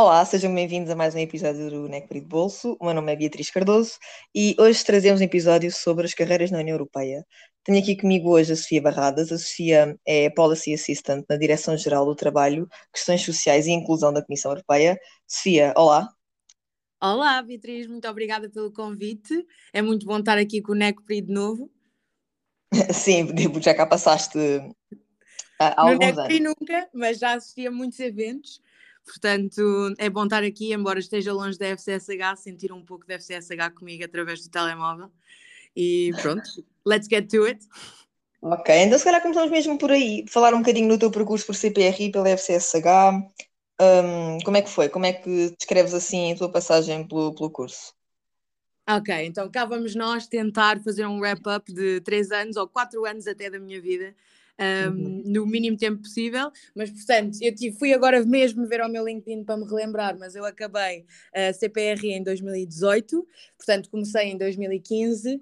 Olá, sejam bem-vindos a mais um episódio do Necpri de Bolso. O meu nome é Beatriz Cardoso e hoje trazemos um episódio sobre as carreiras na União Europeia. Tenho aqui comigo hoje a Sofia Barradas. A Sofia é Policy Assistant na Direção-Geral do Trabalho, Questões Sociais e Inclusão da Comissão Europeia. Sofia, olá. Olá, Beatriz, muito obrigada pelo convite. É muito bom estar aqui com o Necpri de novo. Sim, já cá passaste há alguns não anos. nunca, mas já assisti a muitos eventos Portanto, é bom estar aqui, embora esteja longe da FCSH, sentir um pouco da FCSH comigo através do telemóvel. E pronto, let's get to it. Ok, então se calhar começamos mesmo por aí, falar um bocadinho do teu percurso por CPRI pela FCSH. Um, como é que foi? Como é que descreves assim a tua passagem pelo, pelo curso? Ok, então cá vamos nós tentar fazer um wrap-up de três anos ou quatro anos até da minha vida um, uhum. no mínimo tempo possível. Mas, portanto, eu tive, fui agora mesmo ver ao meu LinkedIn para me relembrar, mas eu acabei a CPR em 2018, portanto, comecei em 2015.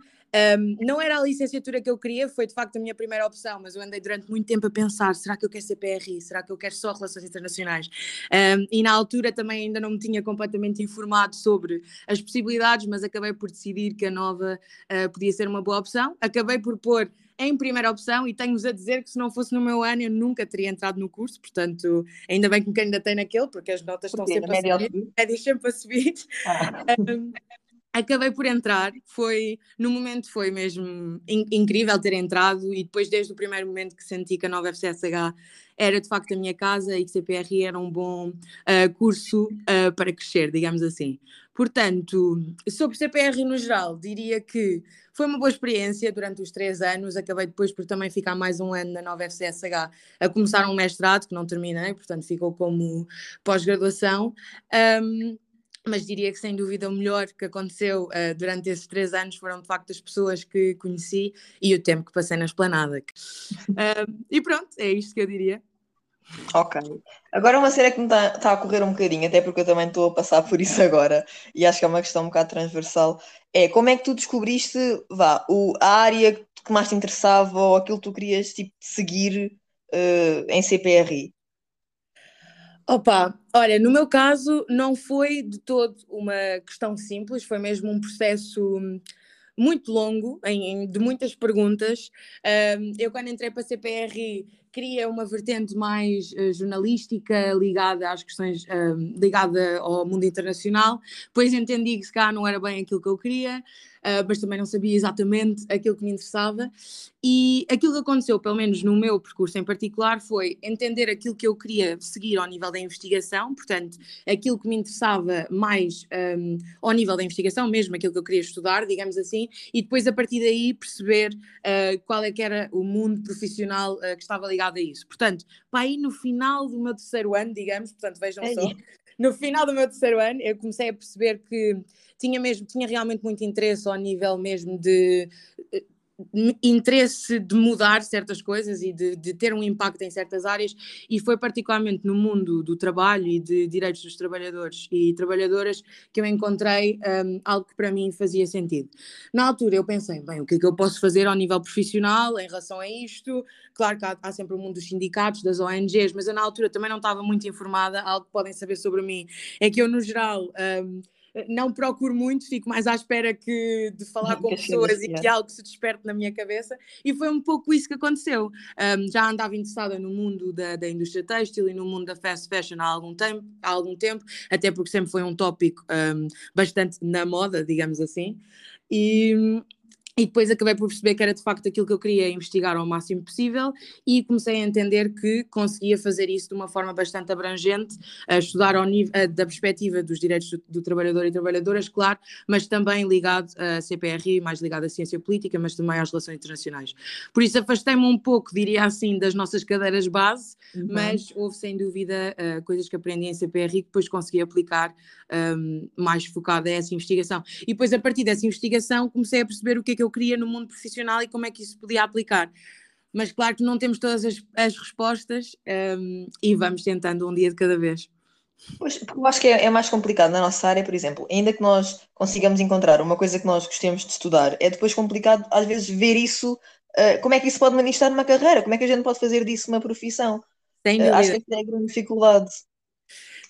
Um, não era a licenciatura que eu queria, foi de facto a minha primeira opção, mas eu andei durante muito tempo a pensar: será que eu quero ser PRI? Será que eu quero só relações internacionais? Um, e na altura também ainda não me tinha completamente informado sobre as possibilidades, mas acabei por decidir que a nova uh, podia ser uma boa opção. Acabei por pôr em primeira opção e tenho-vos a dizer que se não fosse no meu ano eu nunca teria entrado no curso, portanto ainda bem que me ainda tem naquele, porque as notas porque estão sempre a subir, sempre a subir. Ah. Um, acabei por entrar, foi, no momento foi mesmo in, incrível ter entrado e depois desde o primeiro momento que senti que a nova FCSH era de facto a minha casa e que CPRI era um bom uh, curso uh, para crescer, digamos assim. Portanto, sobre CPR no geral, diria que foi uma boa experiência durante os três anos. Acabei depois por também ficar mais um ano na nova FCSH a começar um mestrado que não terminei, portanto ficou como pós-graduação. Um, mas diria que sem dúvida o melhor que aconteceu uh, durante esses três anos foram de facto as pessoas que conheci e o tempo que passei na esplanada. Uh, e pronto, é isto que eu diria. Ok. Agora uma cena que me está tá a correr um bocadinho, até porque eu também estou a passar por isso agora, e acho que é uma questão um bocado transversal, é como é que tu descobriste, vá, o, a área que mais te interessava ou aquilo que tu querias tipo, seguir uh, em CPRI? Opa, olha, no meu caso não foi de todo uma questão simples, foi mesmo um processo muito longo, em, de muitas perguntas. Um, eu, quando entrei para a CPRI, queria uma vertente mais uh, jornalística, ligada às questões, uh, ligada ao mundo internacional. Depois entendi que se cá não era bem aquilo que eu queria, uh, mas também não sabia exatamente aquilo que me interessava. E aquilo que aconteceu, pelo menos no meu percurso em particular, foi entender aquilo que eu queria seguir ao nível da investigação, portanto, aquilo que me interessava mais um, ao nível da investigação, mesmo aquilo que eu queria estudar, digamos assim, e depois a partir daí perceber uh, qual é que era o mundo profissional que estava ligado a isso. Portanto, para aí no final do meu terceiro ano, digamos, portanto, vejam é só, no final do meu terceiro ano, eu comecei a perceber que tinha mesmo, tinha realmente muito interesse ao nível mesmo de interesse de mudar certas coisas e de, de, ter um impacto em certas áreas e foi particularmente no mundo do trabalho e de direitos dos trabalhadores e trabalhadoras que eu encontrei um, algo que para mim fazia sentido. Na altura eu pensei, bem, o que é que eu posso fazer ao nível profissional em relação a isto? Claro que há, há sempre o mundo dos sindicatos, das ONGs, mas eu na altura também não estava muito informada, algo que podem saber sobre mim é que eu no geral... Um, não procuro muito, fico mais à espera que, de falar com pessoas e que algo se desperte na minha cabeça, e foi um pouco isso que aconteceu. Um, já andava interessada no mundo da, da, indústria têxtil e no mundo da fast fashion há algum tempo, há algum tempo até porque sempre foi um tópico um, bastante na moda, digamos assim. E, e depois acabei por perceber que era de facto aquilo que eu queria investigar ao máximo possível e comecei a entender que conseguia fazer isso de uma forma bastante abrangente, a estudar ao nível da perspectiva dos direitos do, do, trabalhador e trabalhadoras, claro, mas também ligado à CPRI, mais ligado à ciência política, mas também às relações internacionais. Por isso afastei-me um pouco, diria assim, das nossas cadeiras base, uhum. mas houve sem dúvida uh, coisas que aprendi em CPRI que depois consegui aplicar um, mais focada a essa investigação. E depois a partir dessa investigação comecei a perceber o que é que eu eu queria no mundo profissional e como é que isso podia aplicar. Mas claro que não temos todas as, as respostas um, e vamos tentando um dia de cada vez. Pois, eu acho que é, é, mais complicado na nossa área, por exemplo, ainda que nós consigamos encontrar uma coisa que nós gostemos de estudar, é depois complicado às vezes ver isso, uh, como é que isso pode manifestar numa carreira, como é que a gente pode fazer disso uma profissão. Uh, acho que é a grande dificuldade.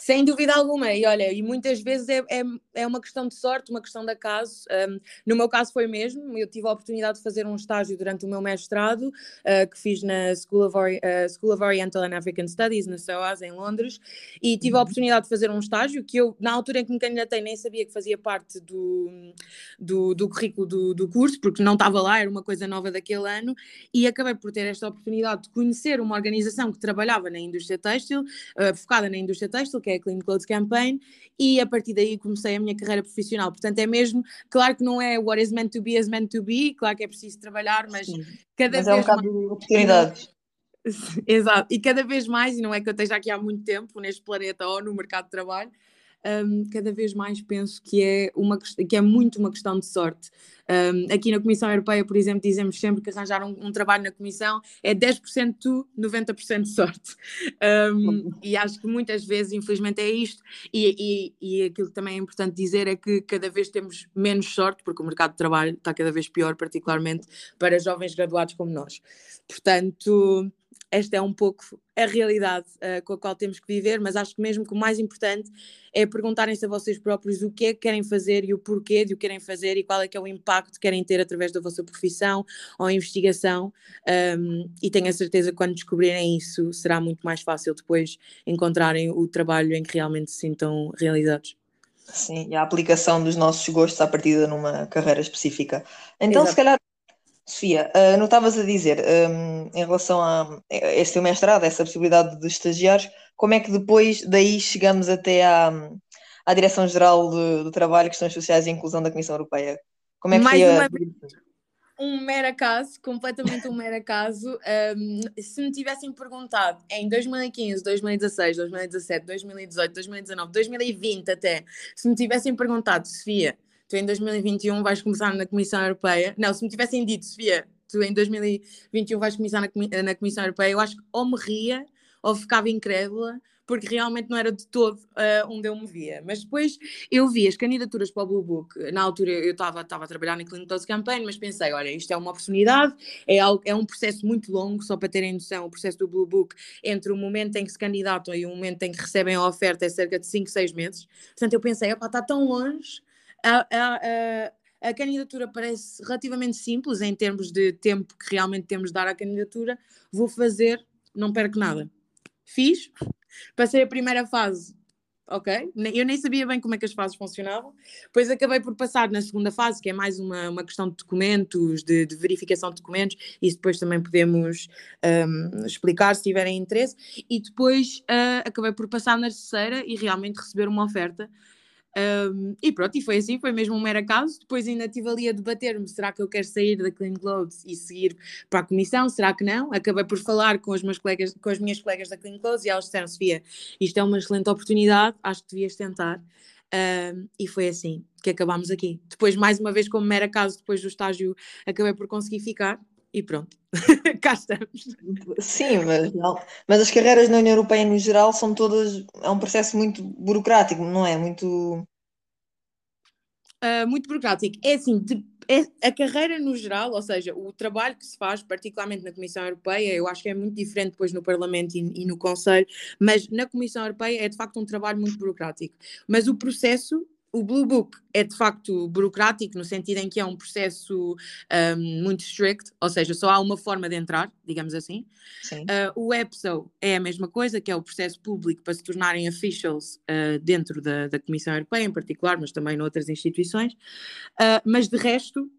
Sem dúvida alguma, e olha, e muitas vezes é, é, é uma questão de sorte, uma questão de acaso. Um, no meu caso foi mesmo, eu tive a oportunidade de fazer um estágio durante o meu mestrado, uh, que fiz na School of, Ori uh, School of Oriental and African Studies, na SOAS, em Londres, e tive a uhum. oportunidade de fazer um estágio que eu, na altura em que me candidatei, nem sabia que fazia parte do, do, do currículo do, do curso, porque não estava lá, era uma coisa nova daquele ano, e acabei por ter esta oportunidade de conhecer uma organização que trabalhava na indústria têxtil, uh, focada na indústria têxtil, que é a Clean Clothes Campaign, e a partir daí comecei a minha carreira profissional. Portanto, é mesmo, claro que não é what is meant to be is meant to be, claro que é preciso trabalhar, mas Sim. cada mas vez é um mais... de oportunidades. Exato, e cada vez mais, e não é que eu esteja aqui há muito tempo neste planeta ou no mercado de trabalho, um, cada vez mais penso que é, uma, que é muito uma questão de sorte. Um, aqui na Comissão Europeia, por exemplo, dizemos sempre que arranjar um, um trabalho na Comissão é 10% tu, 90% de sorte. Um, e acho que muitas vezes, infelizmente, é isto. E, e, e aquilo que também é importante dizer é que cada vez temos menos sorte, porque o mercado de trabalho está cada vez pior, particularmente para jovens graduados como nós. Portanto esta é um pouco a realidade uh, com a qual temos que viver, mas acho que mesmo que o mais importante é perguntarem-se a vocês próprios o que é que querem fazer e o porquê de o querem fazer e qual é que é o impacto que querem ter através da vossa profissão ou investigação um, e tenho a certeza que quando descobrirem isso será muito mais fácil depois encontrarem o trabalho em que realmente se sintam realizados. Sim, e a aplicação dos nossos gostos à partida numa carreira específica. Então, Exato. se calhar, Sofia, uh, não estavas a dizer, um, em relação a este teu mestrado, essa possibilidade de estagiares, como é que depois daí chegamos até à, à Direção-Geral do, do, Trabalho, Questões Sociais e Inclusão da Comissão Europeia? Como é que Mais uma vez, um mero acaso, completamente um mero acaso. Um, se me tivessem perguntado em 2015, 2016, 2017, 2018, 2019, 2020 até, se me tivessem perguntado, Sofia, tu em 2021 vais começar na Comissão Europeia. Não, se me tivessem dito, Sofia, tu em 2021 vais começar na, na Comissão Europeia, eu acho que ou me ria ou ficava incrédula, porque realmente não era de todo uh, onde eu me via. Mas depois eu vi as candidaturas para o Blue Book. Na altura eu estava a trabalhar na Clinical Campaign, mas pensei: olha, isto é uma oportunidade, é, algo, é um processo muito longo, só para terem noção, o processo do Blue Book, entre o momento em que se candidatam e o momento em que recebem a oferta, é cerca de 5, 6 meses. Portanto, eu pensei: está tão longe a, a, a, candidatura parece relativamente simples em termos de tempo que realmente temos de dar à candidatura. Vou fazer, não perco nada. Fiz, passei a primeira fase, ok? Eu nem sabia bem como é que as fases funcionavam. Depois acabei por passar na segunda fase, que é mais uma, uma questão de documentos, de, de verificação de documentos. Isso depois também podemos um, explicar se tiverem interesse. E depois uh, acabei por passar na terceira e realmente receber uma oferta um, e pronto, e foi assim, foi mesmo um mero acaso. Depois ainda estive ali a debater-me: será que eu quero sair da Clean Clothes e seguir para a comissão? Será que não? Acabei por falar com, meus colegas, com as minhas colegas da Clean Clothes e elas disseram: Sofia, isto é uma excelente oportunidade, acho que devias tentar. Um, e foi assim que acabámos aqui. Depois, mais uma vez, como mero acaso, depois do estágio, acabei por conseguir ficar e pronto, cá estamos. Sim, mas, não, mas as carreiras na União Europeia no geral são todas, é um processo muito burocrático, não é? Muito. Uh, muito burocrático. É assim, de, é, a carreira no geral, ou seja, o trabalho que se faz, particularmente na Comissão Europeia, eu acho que é muito diferente depois no Parlamento e, e no Conselho, mas na Comissão Europeia é de facto um trabalho muito burocrático. Mas o processo o Blue Book é de facto burocrático, no sentido em que é um processo um, muito strict, ou seja, só há uma forma de entrar, digamos assim. Uh, o EPSO é a mesma coisa, que é o processo público para se tornarem officials uh, dentro da, da, Comissão Europeia, em particular, mas também noutras instituições. Uh, mas de resto,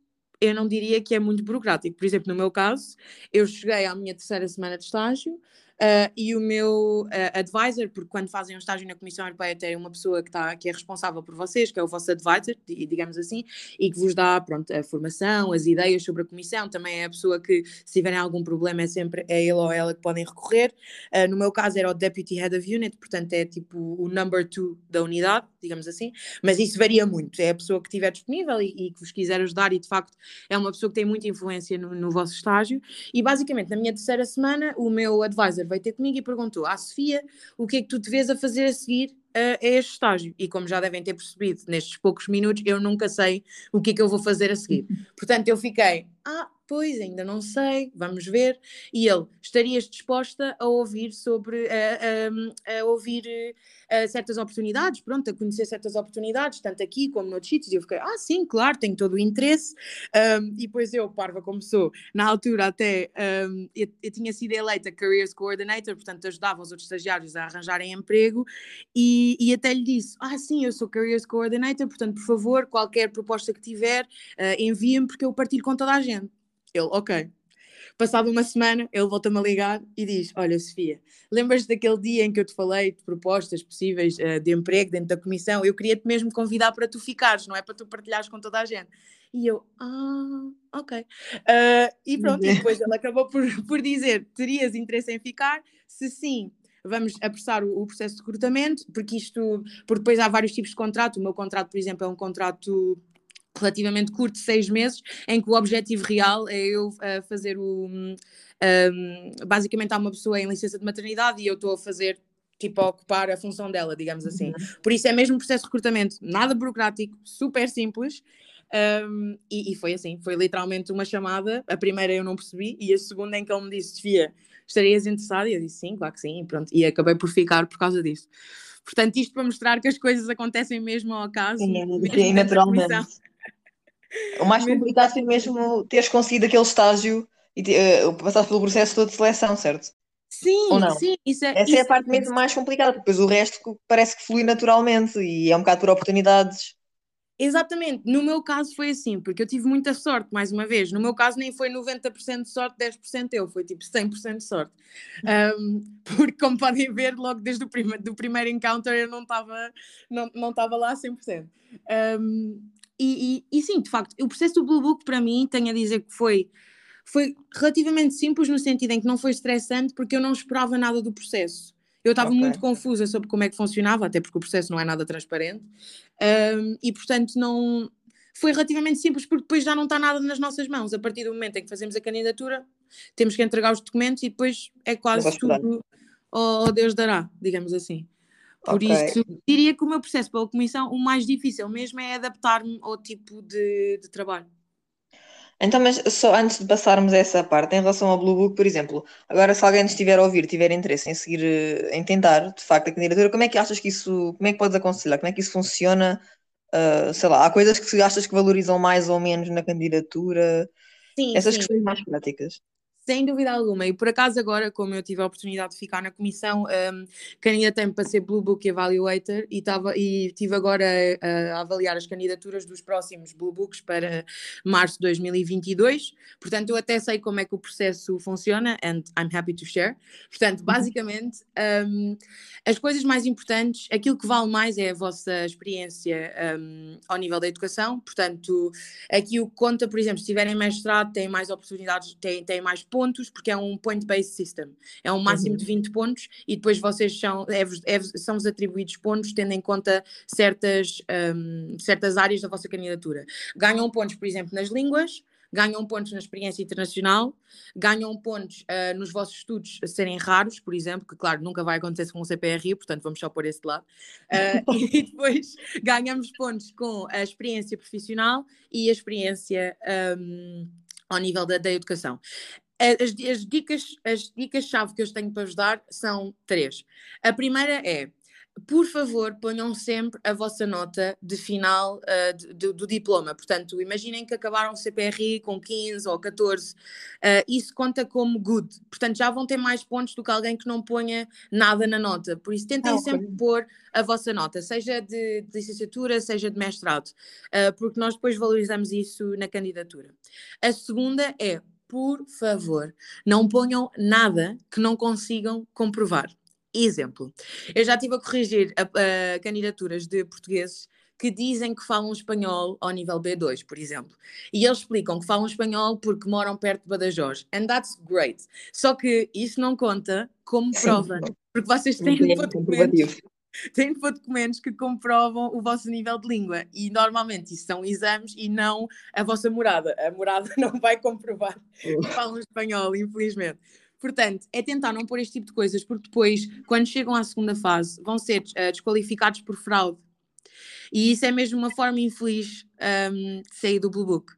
eu não diria que é muito burocrático. Por exemplo, no meu caso, eu cheguei à minha terceira semana de estágio, Uh, e o meu uh, advisor, porque quando fazem um estágio na Comissão Europeia tem uma pessoa que, tá, que é responsável por vocês, que é o vosso advisor, digamos assim, e que vos dá pronto, a formação, as ideias sobre a Comissão, também é a pessoa que, se tiverem algum problema, é sempre é ele ou ela que podem recorrer. Uh, no meu caso era o Deputy Head of Unit, portanto é tipo o number two da unidade, digamos assim, mas isso varia muito, é a pessoa que estiver disponível e, e, que vos quiser ajudar e de facto é uma pessoa que tem muita influência no, no vosso estágio e basicamente na minha terceira semana o meu advisor veio ter comigo e perguntou à Sofia o que é que tu te vês a fazer a seguir a, a este estágio. E como já devem ter percebido nestes poucos minutos, eu nunca sei o que é que eu vou fazer a seguir. Portanto, eu fiquei, ah, pois, ainda não sei, vamos ver. E ele, estarias disposta a ouvir sobre, a, a, a ouvir a certas oportunidades, pronto, a conhecer certas oportunidades, tanto aqui como noutros sítios. E eu fiquei, ah, sim, claro, tenho todo o interesse. Um, e depois eu, parva como sou, na altura até, um, eu, eu, tinha sido eleita Careers Coordinator, portanto ajudava os outros estagiários a arranjarem emprego, e, e até lhe disse, ah, sim, eu sou Careers Coordinator, portanto, por favor, qualquer proposta que tiver, uh, envia-me porque eu partilho com toda a gente. Ele, ok. Passado uma semana, ele volta-me a ligar e diz: Olha, Sofia, lembras daquele dia em que eu te falei de propostas possíveis uh, de emprego dentro da comissão? Eu queria-te mesmo convidar para tu ficares, não é para tu partilhares com toda a gente. E eu, ah, ok. Uh, e pronto, e depois ele acabou por, por dizer: Terias interesse em ficar? Se sim, vamos apressar o, processo de recrutamento, porque isto, porque depois há vários tipos de contrato. O meu contrato, por exemplo, é um contrato relativamente curto, seis meses, em que o objetivo real é eu uh, fazer o. Um, basicamente, há uma pessoa em licença de maternidade e eu estou a fazer tipo a ocupar a função dela, digamos assim. Uhum. Por isso é mesmo um processo de recrutamento, nada burocrático, super simples. Um, e, e, foi assim, foi literalmente uma chamada. A primeira eu não percebi, e a segunda em que ele me disse: Sofia, estarias interessada? E eu disse sim, claro que sim, e pronto. E acabei por ficar por causa disso. Portanto, isto para mostrar que as coisas acontecem mesmo ao acaso. Sim, mesmo naturalmente. O mais complicado foi mesmo teres conseguido aquele estágio e uh, passar pelo processo todo de seleção, certo? Sim, sim. Isso é, Essa isso é a parte mesmo mais complicada, porque depois o resto parece que flui naturalmente e é um bocado por oportunidades. Exatamente, no meu caso foi assim, porque eu tive muita sorte, mais uma vez. No meu caso nem foi 90% de sorte, 10% eu, foi tipo 100% de sorte. Um, porque, como podem ver, logo desde o prima, do primeiro encounter eu não estava não, não lá 100%. Um, e, e, e, sim, de facto, o processo do Blue Book para mim, tenho a dizer que foi, foi relativamente simples no sentido em que não foi estressante porque eu não esperava nada do processo. Eu estava okay. muito confusa sobre como é que funcionava, até porque o processo não é nada transparente, um, e portanto não foi relativamente simples porque depois já não está nada nas nossas mãos. A partir do momento em que fazemos a candidatura, temos que entregar os documentos e depois é quase tudo ao Deus dará, digamos assim. Por okay. isso, diria que o meu processo pela comissão, o mais difícil mesmo é adaptar-me ao tipo de, de trabalho. Então, mas só antes de passarmos a essa parte, em relação ao Blue Book, por exemplo, agora se alguém estiver a ouvir, tiver interesse em seguir, eh, em tentar, de facto, a candidatura, como é que achas que isso, como é que podes aconselhar, como é que isso funciona? Uh, sei lá, há coisas que achas que valorizam mais ou menos na candidatura? Sim, Essas sim. questões mais práticas. Sem dúvida alguma. E por acaso agora, como eu tive a oportunidade de ficar na comissão, um, candidatei-me para ser Blue Book Evaluator e, tava, e tive agora a, a, avaliar as candidaturas dos próximos Blue Books para março de 2022. Portanto, eu até sei como é que o processo funciona and I'm happy to share. Portanto, uhum. basicamente, um, as coisas mais importantes, aquilo que vale mais é a vossa experiência um, ao nível da educação. Portanto, aqui o que conta, por exemplo, se tiverem mestrado, têm mais oportunidades, têm, têm mais pontos, porque é um point-based system. É um máximo uhum. de 20 pontos e depois vocês são, é, é, são-vos atribuídos pontos tendo em conta certas, um, certas áreas da vossa candidatura. Ganham pontos, por exemplo, nas línguas, ganham pontos na experiência internacional, ganham pontos uh, nos vossos estudos a serem raros, por exemplo, que claro, nunca vai acontecer com o CPRI, portanto vamos só por esse lado. Uh, e depois ganhamos pontos com a experiência profissional e a experiência um, ao nível da, da educação. As, as dicas, as dicas-chave que eu tenho para vos dar são três. A primeira é por favor, ponham sempre a vossa nota de final uh, de, de, do diploma. Portanto, imaginem que acabaram o CPRI com 15 ou 14, uh, isso conta como good. Portanto, já vão ter mais pontos do que alguém que não ponha nada na nota. Por isso, tentem ah, sempre pôr a vossa nota, seja de, de licenciatura, seja de mestrado, uh, porque nós depois valorizamos isso na candidatura. A segunda é por favor, não ponham nada que não consigam comprovar. Exemplo, eu já estive a corrigir a, a candidaturas de portugueses que dizem que falam espanhol ao nível B2, por exemplo. E eles explicam que falam espanhol porque moram perto de Badajoz. And that's great. Só que isso não conta como prova, porque vocês têm documentos têm de documentos que comprovam o vosso nível de língua. E normalmente isso são exames e não a vossa morada. A morada não vai comprovar que falam espanhol, infelizmente. Portanto, é tentar não pôr este tipo de coisas, porque depois, quando chegam à segunda fase, vão ser uh, desqualificados por fraude. E isso é mesmo uma forma infeliz um, de sair do Blue Book.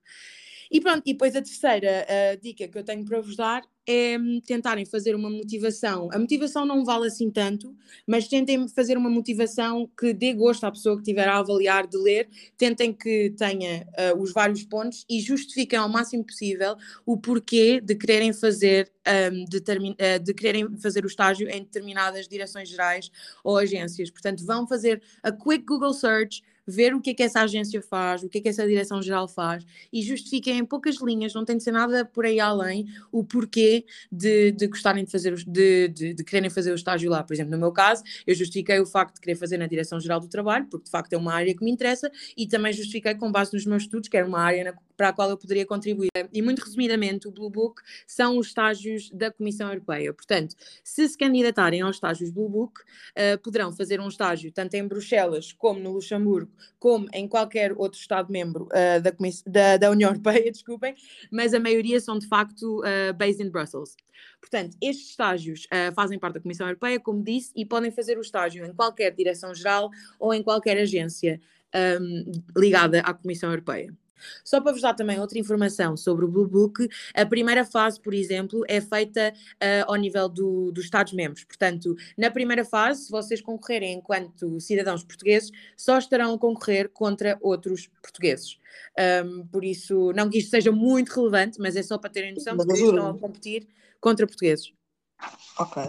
E pronto, e depois a terceira uh, dica que eu tenho para vos dar é tentarem fazer uma motivação. A motivação não vale assim tanto, mas tentem fazer uma motivação que dê gosto à pessoa que estiver a avaliar de ler, tentem que tenha uh, os vários pontos e justifiquem ao máximo possível o porquê de quererem fazer um, de, uh, de quererem fazer o estágio em determinadas direções gerais ou agências. Portanto, vão fazer a quick Google search, ver o que é que essa agência faz, o que é que essa direção-geral faz e justifiquem em poucas linhas, não tem de ser nada por aí além, o porquê de, de gostarem de fazer, de, de, de, quererem fazer o estágio lá. Por exemplo, no meu caso, eu justifiquei o facto de querer fazer na direção-geral do trabalho, porque de facto é uma área que me interessa e também justifiquei com base nos meus estudos, que era uma área na, para a qual eu poderia contribuir. E muito resumidamente, o Blue Book são os estágios da Comissão Europeia. Portanto, se se candidatarem aos estágios Blue Book, uh, poderão fazer um estágio tanto em Bruxelas como no Luxemburgo, como em qualquer outro Estado-membro uh, da, da, da, União Europeia, desculpem, mas a maioria são de facto uh, based in Brussels. Portanto, estes estágios uh, fazem parte da Comissão Europeia, como disse, e podem fazer o estágio em qualquer direção-geral ou em qualquer agência um, ligada à Comissão Europeia. Só para vos dar também outra informação sobre o Blue Book, a primeira fase, por exemplo, é feita uh, ao nível do, dos Estados-membros. Portanto, na primeira fase, se vocês concorrerem enquanto cidadãos portugueses, só estarão a concorrer contra outros portugueses. Um, por isso, não que isto seja muito relevante, mas é só para terem noção de que estão a competir contra portugueses. Ok.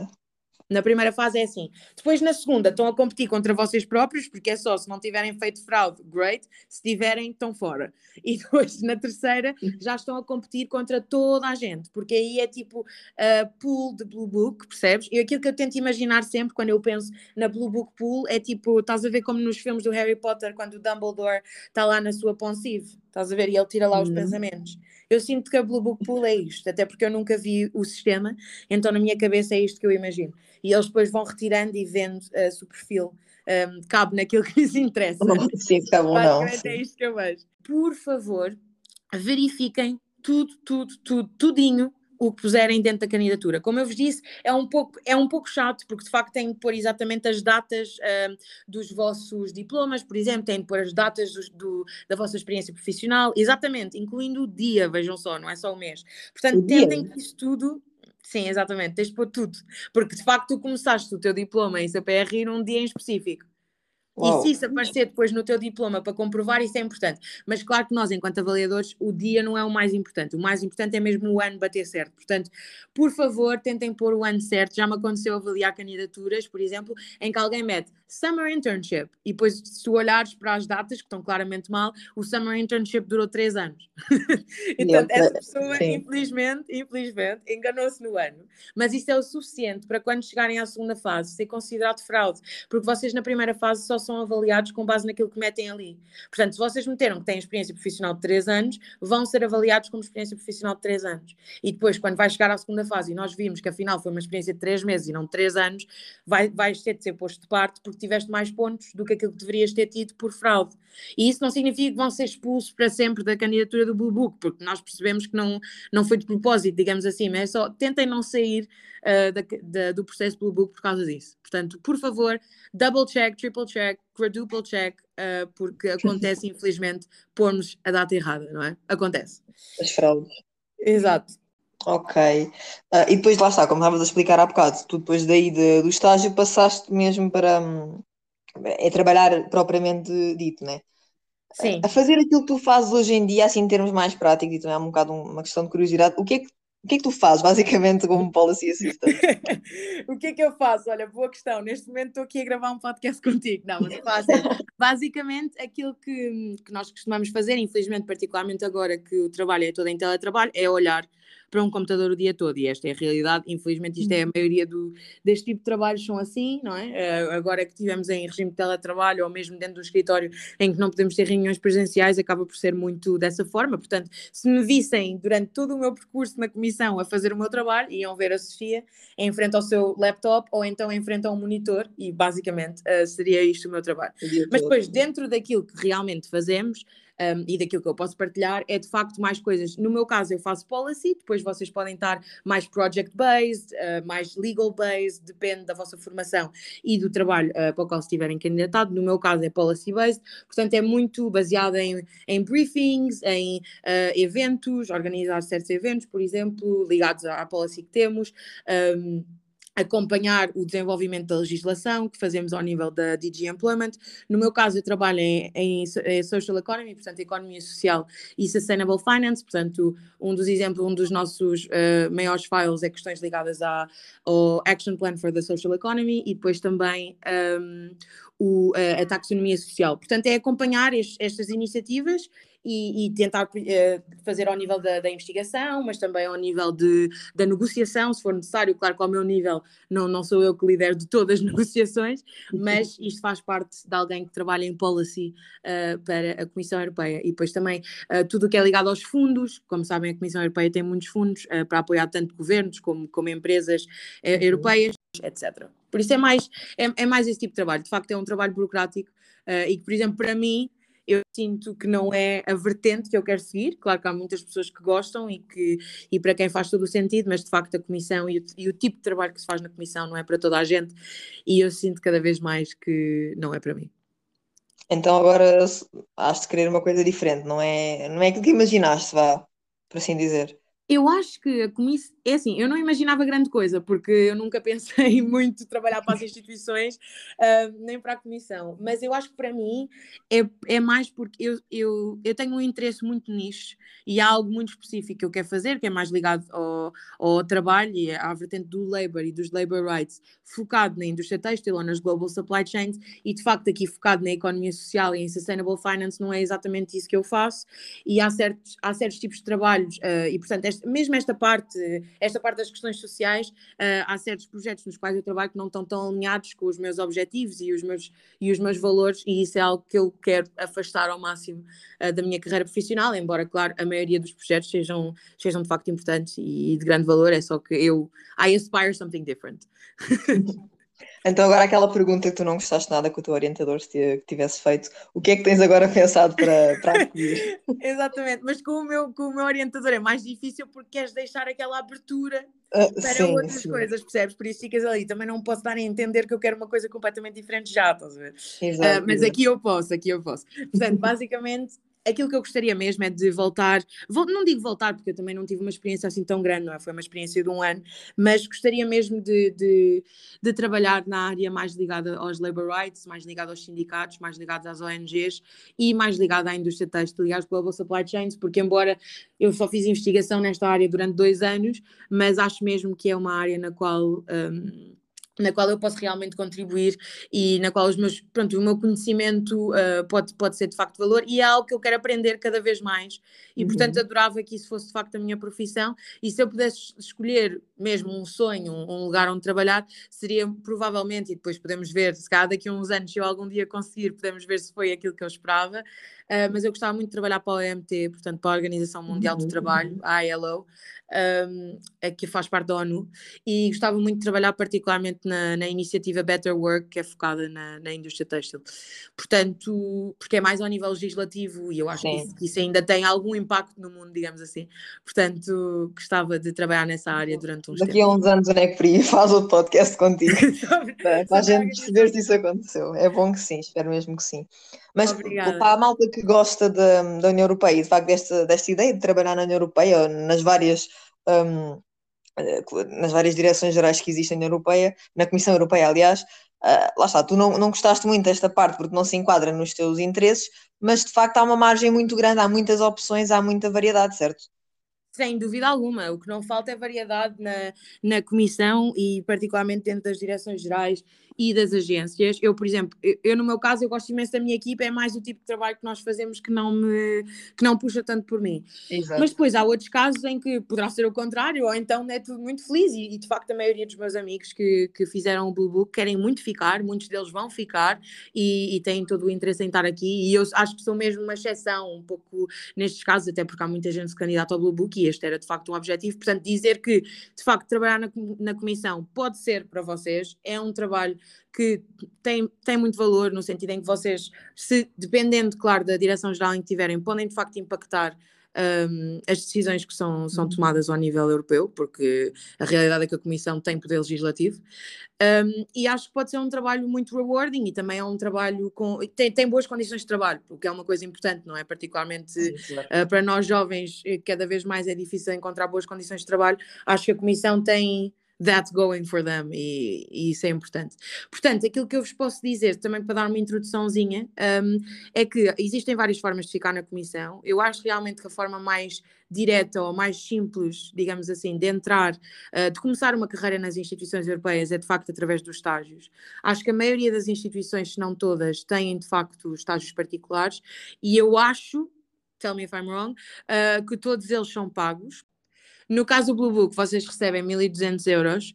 Na primeira fase é assim. Depois, na segunda, estão a competir contra vocês próprios, porque é só se não tiverem feito fraude, great. Se tiverem, estão fora. E depois, na terceira, já estão a competir contra toda a gente, porque aí é tipo uh, pool de Blue Book, percebes? E aquilo que eu tento imaginar sempre quando eu penso na Blue Book Pool é tipo, estás a ver como nos filmes do Harry Potter, quando o Dumbledore está lá na sua ponsive, estás a ver? E ele tira lá os uhum. pensamentos. Eu sinto que a Blue Book Pool é isto, até porque eu nunca vi o sistema, então na minha cabeça é isto que eu imagino. E eles depois vão retirando e vendo uh, se o perfil um, ehm, cabe naquilo que lhes interessa. Não, sim, cabe ou não. Sim. É isto que eu vejo. Por favor, verifiquem tudo, tudo, tudo, tudinho o que puserem dentro da candidatura. Como eu vos disse, é um pouco, é um pouco chato, porque de facto têm de pôr exatamente as datas uh, dos vossos diplomas, por exemplo, têm de pôr as datas do, do, da vossa experiência profissional, exatamente, incluindo o dia, vejam só, não é só o mês. Portanto, o tentem dia. que isso tudo. Sim, exatamente, tens de pôr tudo, porque de facto tu começaste o teu diploma em CPRI num dia em específico. Uau. E se isso aparecer depois no teu diploma para comprovar, isso é importante. Mas claro que nós, enquanto avaliadores, o dia não é o mais importante. O mais importante é mesmo o ano bater certo. Portanto, por favor, tentem pôr o ano certo. Já me aconteceu avaliar candidaturas, por exemplo, em que alguém mete Summer Internship e depois, se tu olhares para as datas, que estão claramente mal, o Summer Internship durou três anos. então, essa pessoa, Sim. infelizmente, infelizmente, enganou-se no ano. Mas isso é o suficiente para quando chegarem à segunda fase ser considerado fraude. Porque vocês, na primeira fase, só são avaliados com base naquilo que metem ali. Portanto, se vocês meteram que têm experiência profissional de 3 anos, vão ser avaliados como experiência profissional de 3 anos. E depois, quando vai chegar à segunda fase e nós vimos que afinal foi uma experiência de 3 meses e não de 3 anos, vai, vais ter de ser posto de parte porque tiveste mais pontos do que aquilo que deverias ter tido por fraude. E isso não significa que vão ser expulsos para sempre da candidatura do Blue Book, porque nós percebemos que não, não foi de propósito, digamos assim, mas é só tentem não sair uh, da, da, do processo Blue Book por causa disso. Portanto, por favor, double check, triple check, quadruple check, uh, porque acontece, infelizmente, pormos a data errada, não é? Acontece. As fraudes. Exato. Ok. Uh, e depois lá está, como estavas a explicar há bocado, tu depois daí de, do estágio passaste mesmo para um, é trabalhar propriamente dito, né? Sim. A fazer aquilo que tu fazes hoje em dia, assim, em termos mais práticos, e também é um bocado uma questão de curiosidade, o que é que o que é que tu fazes, basicamente, como policy assistant? o que é que eu faço? Olha, boa questão. Neste momento estou aqui a gravar um podcast contigo. Não, mas faço basicamente aquilo que, que nós costumamos fazer, infelizmente, particularmente agora que o trabalho é todo em teletrabalho, é olhar para um computador o dia todo. E esta é a realidade. Infelizmente, isto é a uhum. maioria do, deste tipo de trabalhos são assim, não é? Uh, agora que estivemos em regime de teletrabalho ou mesmo dentro do escritório em que não podemos ter reuniões presenciais, acaba por ser muito dessa forma. Portanto, se me vissem durante todo o meu percurso na comissão a fazer o meu trabalho, iam ver a Sofia em frente ao seu laptop ou então em frente a um monitor e basicamente uh, seria isto o meu trabalho. Mas depois, dentro daquilo que realmente fazemos, um, e daquilo que eu posso partilhar é de facto mais coisas. No meu caso, eu faço policy, depois vocês podem estar mais project-based, uh, mais legal-based, depende da vossa formação e do trabalho uh, para o qual estiverem candidatado. No meu caso, é policy-based, portanto, é muito baseado em, em briefings, em uh, eventos, organizar certos eventos, por exemplo, ligados à, à policy que temos. Um, acompanhar o desenvolvimento da legislação que fazemos ao nível da DG Employment. No meu caso, eu trabalho em, em, em, Social Economy, portanto, Economia Social e Sustainable Finance, portanto, um dos exemplos, um dos nossos uh, maiores files é questões ligadas à, ao Action Plan for the Social Economy e depois também um, o, a, a taxonomia social. Portanto, é acompanhar estas iniciativas e, e tentar uh, fazer ao nível da, da, investigação, mas também ao nível de, da negociação, se for necessário. Claro que ao meu nível não, não sou eu que lidero de todas as negociações, mas isto faz parte de alguém que trabalha em policy uh, para a Comissão Europeia. E depois também uh, tudo o que é ligado aos fundos, como sabem, a Comissão Europeia tem muitos fundos para apoiar tanto governos como, como empresas uhum. europeias, etc. Por isso é mais, é, é, mais esse tipo de trabalho. De facto, é um trabalho burocrático e que, por exemplo, para mim, eu sinto que não é a vertente que eu quero seguir. Claro que há muitas pessoas que gostam e, que, e para quem faz todo o sentido, mas de facto a comissão e o, e o tipo de trabalho que se faz na comissão não é para toda a gente e eu sinto cada vez mais que não é para mim. Então agora has de querer uma coisa diferente, não é, não é aquilo que imaginaste, vá, por assim dizer. Eu acho que a comissão. É assim, eu não imaginava grande coisa, porque eu nunca pensei muito trabalhar para as instituições, uh, nem para a comissão. Mas eu acho que para mim é, é mais porque eu, eu, eu tenho um interesse muito nisso e há algo muito específico que eu quero fazer, que é mais ligado ao, ao trabalho e à vertente do labor e dos labor rights, focado na indústria têxtil ou nas global supply chains, e de facto aqui focado na economia social e em sustainable finance, não é exatamente isso que eu faço. E há certos, há certos tipos de trabalhos, uh, e portanto, este, mesmo esta parte, esta parte das questões sociais, uh, há certos projetos nos quais eu trabalho que não estão tão alinhados com os meus objetivos e os meus, e os meus valores, e isso é algo que eu quero afastar ao máximo uh, da minha carreira profissional, embora, claro, a maioria dos projetos sejam, sejam de facto importantes e, de grande valor, é só que eu, I aspire something different. Então, agora aquela pergunta que tu não gostaste nada que o teu orientador tivesse feito, o que é que tens agora pensado para, para acolher? Exatamente, mas com o, meu, com o meu orientador é mais difícil porque queres deixar aquela abertura uh, para sim, outras sim. coisas, percebes? Por isso ficas ali. Também não posso dar a entender que eu quero uma coisa completamente diferente já, estás a ver? Exato, uh, mas aqui eu posso, aqui eu posso. Portanto, basicamente aquilo que eu gostaria mesmo é de voltar, não digo voltar porque eu também não tive uma experiência assim tão grande, não é? Foi uma experiência de um ano, mas gostaria mesmo de, de, de trabalhar na área mais ligada aos labor rights, mais ligada aos sindicatos, mais ligada às ONGs e mais ligada à indústria têxtil e às global supply chains, porque embora eu só fiz investigação nesta área durante dois anos, mas acho mesmo que é uma área na qual um, na qual eu posso realmente contribuir e na qual os meus, pronto, o meu conhecimento uh, pode, pode ser de facto valor e é algo que eu quero aprender cada vez mais e uhum. portanto adorava que isso fosse de facto a minha profissão e se eu pudesse escolher mesmo um sonho, um, lugar onde trabalhar, seria provavelmente, e depois podemos ver, se calhar daqui a uns anos se eu algum dia conseguir, podemos ver se foi aquilo que eu esperava, uh, mas eu gostava muito de trabalhar para a OMT, portanto para a Organização Mundial uhum. do Trabalho, a ILO, um, que faz parte da ONU, e gostava muito de trabalhar particularmente na, na iniciativa Better Work, que é focada na, na, indústria têxtil. Portanto, porque é mais ao nível legislativo e eu acho que isso, que isso, ainda tem algum impacto no mundo, digamos assim. Portanto, gostava de trabalhar nessa área durante uns Daqui tempos. a uns anos o NECPRI faz outro podcast contigo, para a gente perceber se isso aconteceu. É bom que sim, espero mesmo que sim. Mas Obrigada. para a malta que gosta da, da União Europeia e de facto desta, desta ideia de trabalhar na União Europeia, nas várias, um, nas várias direções gerais que existem na União Europeia, na Comissão Europeia, aliás, uh, lá está, tu não, não gostaste muito desta parte porque não se enquadra nos teus interesses, mas de facto há uma margem muito grande, há muitas opções, há muita variedade, certo? Sem dúvida alguma. O que não falta é variedade na, na comissão e, particularmente, dentro das direções gerais e das agências. Eu, por exemplo, eu, no meu caso, eu gosto imenso da minha equipa, é mais o tipo de trabalho que nós fazemos que não me que não puxa tanto por mim. Exato. Mas depois há outros casos em que poderá ser o contrário, ou então é tudo muito feliz. E, e de facto, a maioria dos meus amigos que, que fizeram o Blue Book querem muito ficar, muitos deles vão ficar e, e têm todo o interesse em estar aqui. E eu acho que sou mesmo uma exceção, um pouco nestes casos, até porque há muita gente candidata ao Blue Book e este era de facto um objetivo. Portanto, dizer que de facto trabalhar na, na comissão pode ser para vocês, é um trabalho que tem, tem muito valor no sentido em que vocês, se dependendo, claro, da direção-geral em que tiverem, podem de facto impactar um, as decisões que são, são uhum. tomadas ao nível europeu, porque a realidade é que a Comissão tem poder legislativo, um, e acho que pode ser um trabalho muito rewarding e também é um trabalho com. tem, tem boas condições de trabalho, o que é uma coisa importante, não é? Particularmente uh, para nós jovens, eh, cada vez mais é difícil encontrar boas condições de trabalho. Acho que a Comissão tem that's going for them e, e, isso é importante. Portanto, aquilo que eu vos posso dizer, também para dar uma introduçãozinha, um, é que existem várias formas de ficar na comissão. Eu acho realmente que a forma mais direta ou mais simples, digamos assim, de entrar, uh, de começar uma carreira nas instituições europeias é de facto através dos estágios. Acho que a maioria das instituições, se não todas, têm de facto estágios particulares e eu acho tell me if I'm wrong, uh, que todos eles são pagos. No caso do Blue Book, vocês recebem 1.200 euros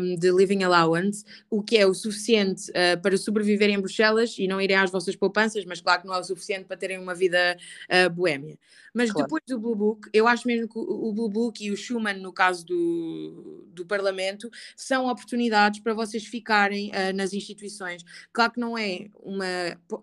um, de living allowance, o que é o suficiente uh, para sobreviverem em Bruxelas e não irem às vossas poupanças, mas claro que não é o suficiente para terem uma vida uh, boémia. Mas claro. depois do Blue Book, eu acho mesmo que o Blue Book e o Schuman, no caso do, do Parlamento, são oportunidades para vocês ficarem uh, nas instituições. Claro que não é, uma,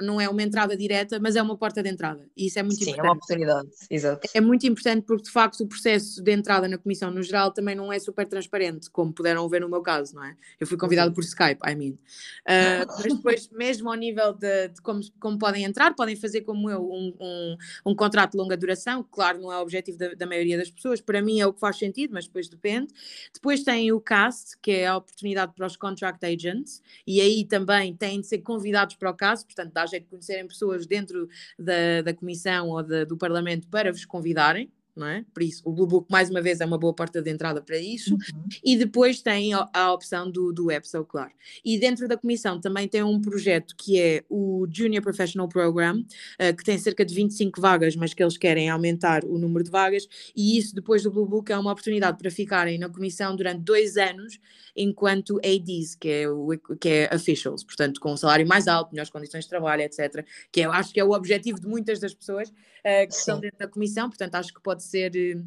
não é uma entrada direta, mas é uma porta de entrada. E isso é muito Sim, importante. Sim, é uma oportunidade, exato. É muito importante porque, de facto, o processo de entrada na Comissão no geral também não é super transparente, como puderam ver no meu caso, não é? Eu fui convidado por Skype, I mean. Uh, mas depois, mesmo ao nível de, de, como, como podem entrar, podem fazer como eu, um, um, um contrato de longa duração claro, não é o objetivo da, da, maioria das pessoas, para mim é o que faz sentido, mas depois depende. Depois tem o CAST, que é a oportunidade para os contract agents, e aí também têm de ser convidados para o CAST, portanto, dá jeito de conhecerem pessoas dentro da, da comissão ou da, do Parlamento para vos convidarem não é? Por isso, o Blue Book, mais uma vez, é uma boa porta de entrada para isso. Uhum. E depois tem a, a, opção do, do EPSO, claro. E dentro da comissão também tem um projeto que é o Junior Professional Program, uh, que tem cerca de 25 vagas, mas que eles querem aumentar o número de vagas. E isso, depois do Blue Book, é uma oportunidade para ficarem na comissão durante dois anos, enquanto ADs, que é, o, que é officials, portanto, com um salário mais alto, melhores condições de trabalho, etc. Que eu acho que é o objetivo de muitas das pessoas uh, que Sim. estão dentro da comissão, portanto, acho que pode ser eh,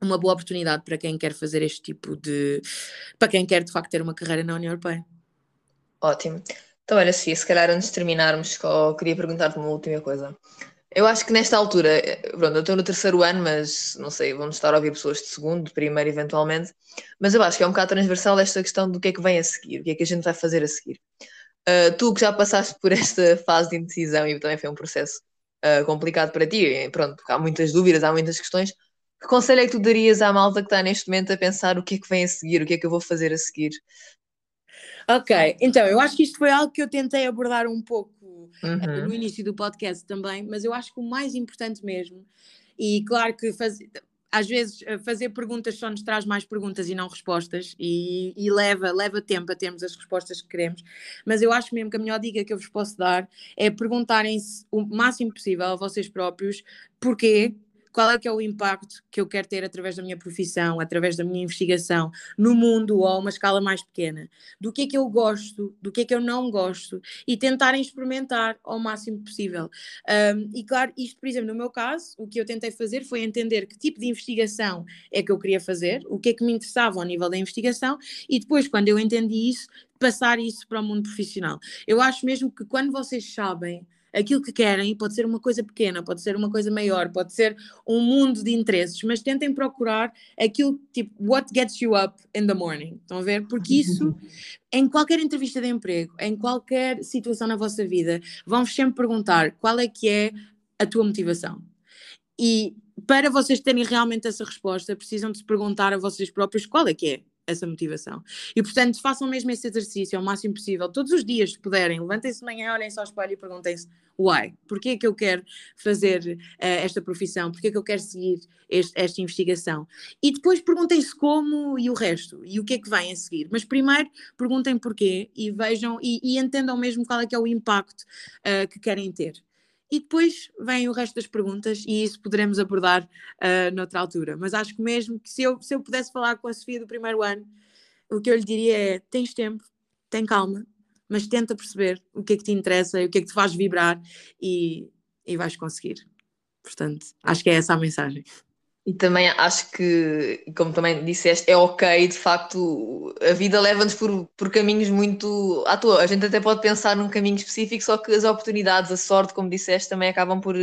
uma boa oportunidade para quem quer fazer este tipo de. para quem quer de facto ter uma carreira na União Europeia. Ótimo. Então, olha, Sofia, se calhar antes de terminarmos, queria perguntar-te uma última coisa. Eu acho que nesta altura, eh, pronto, eu estou no terceiro ano, mas não sei, vamos estar a ouvir pessoas de segundo, de primeiro, eventualmente. Mas eu acho que é um bocado transversal esta questão do que é que vem a seguir, o que é que a gente vai fazer a seguir. Uh, tu que já passaste por esta fase de indecisão e também foi um processo uh, complicado para ti, pronto, há muitas dúvidas, há muitas questões. Que conselho é que tu darias à malta que está neste momento a pensar o que é que vem a seguir, o que é que eu vou fazer a seguir? Ok, então eu acho que isto foi algo que eu tentei abordar um pouco uhum. no início do podcast também, mas eu acho que o mais importante mesmo, e claro que faz, às vezes fazer perguntas só nos traz mais perguntas e não respostas, e, e, leva, leva tempo a termos as respostas que queremos, mas eu acho mesmo que a melhor dica que eu vos posso dar é perguntarem-se o máximo possível a vocês próprios porquê qual é que é o impacto que eu quero ter através da minha profissão, através da minha investigação no mundo ou a uma escala mais pequena, do que é que eu gosto, do que é que eu não gosto e tentarem experimentar ao máximo possível. Um, e claro, isto, por exemplo, no meu caso, o que eu tentei fazer foi entender que tipo de investigação é que eu queria fazer, o que é que me interessava ao nível da investigação e depois, quando eu entendi isso, passar isso para o mundo profissional. Eu acho mesmo que quando vocês sabem aquilo que querem, pode ser uma coisa pequena, pode ser uma coisa maior, pode ser um mundo de interesses, mas tentem procurar aquilo tipo what gets you up in the morning. Estão a ver? Porque isso, em qualquer entrevista de emprego, em qualquer situação na vossa vida, vão-vos sempre perguntar qual é que é a tua motivação. E para vocês terem realmente essa resposta, precisam de se perguntar a vocês próprios qual é que é essa motivação. E portanto, façam mesmo esse exercício ao máximo possível, todos os dias, se puderem. Levantem-se de manhã, olhem-se ao espelho e perguntem-se: why? Porquê é que eu quero fazer uh, esta profissão? Porquê é que eu quero seguir este, esta investigação? E depois perguntem-se como e o resto, e o que é que vem a seguir. Mas primeiro perguntem porquê e vejam e, e entendam mesmo qual é que é o impacto uh, que querem ter. E depois vem o resto das perguntas e isso poderemos abordar uh, noutra altura. Mas acho que mesmo que se eu, se eu pudesse falar com a Sofia do primeiro ano, o que eu lhe diria é: tens tempo, tem calma, mas tenta perceber o que é que te interessa o que é que te faz vibrar e, e vais conseguir. Portanto, acho que é essa a mensagem. E também acho que, como também disseste, é ok, de facto, a vida leva-nos por, por caminhos muito à toa. A gente até pode pensar num caminho específico, só que as oportunidades, a sorte, como disseste, também acabam por.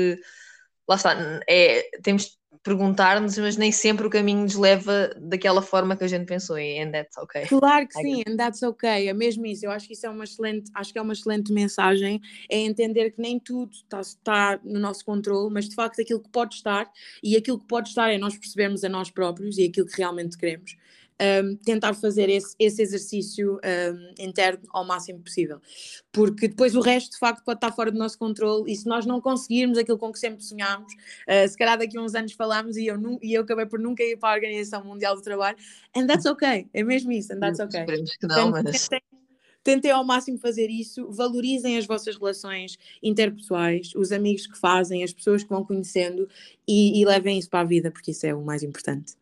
Lá está, é, temos perguntar-nos, mas nem sempre o caminho nos leva daquela forma que a gente pensou e and that's okay. Claro que sim, and that's okay, é mesmo isso. Eu acho que isso é uma excelente, acho que é uma excelente mensagem, é entender que nem tudo está, está no nosso controle, mas de facto aquilo que pode estar e aquilo que pode estar é nós percebermos a nós próprios e aquilo que realmente queremos um, tentar fazer esse, esse exercício um, interno ao máximo possível. Porque depois o resto, de facto, pode estar fora do nosso controle e se nós não conseguirmos aquilo com que sempre sonhámos, uh, se calhar daqui a uns anos falámos e eu, e eu acabei por nunca ir para a Organização Mundial do Trabalho, and that's okay, é mesmo isso, and that's okay. Esperemos que não, Portanto, mas... Tentem ao máximo fazer isso, valorizem as vossas relações interpessoais, os amigos que fazem, as pessoas que vão conhecendo e, e levem isso para a vida, porque isso é o mais importante.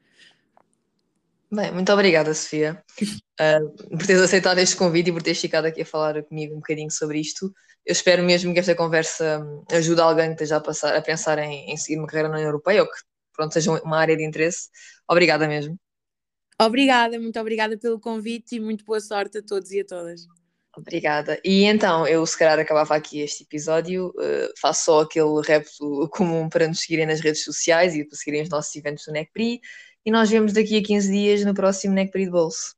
Bem, muito obrigada, Sofia, uh, por teres aceitado este convite e por teres ficado aqui a falar comigo um bocadinho sobre isto. Eu espero mesmo que esta conversa ajude alguém que esteja a, passar, a pensar em, em seguir uma carreira na União Europeia ou que pronto, seja uma área de interesse. Obrigada mesmo. Obrigada, muito obrigada pelo convite e muito boa sorte a todos e a todas. Obrigada. E então, eu se calhar acabava aqui este episódio, uh, faço só aquele repto comum para nos seguirem nas redes sociais e para seguirem os nossos eventos do NECPRI e nós vemos daqui a 15 dias no próximo NEC Bolso.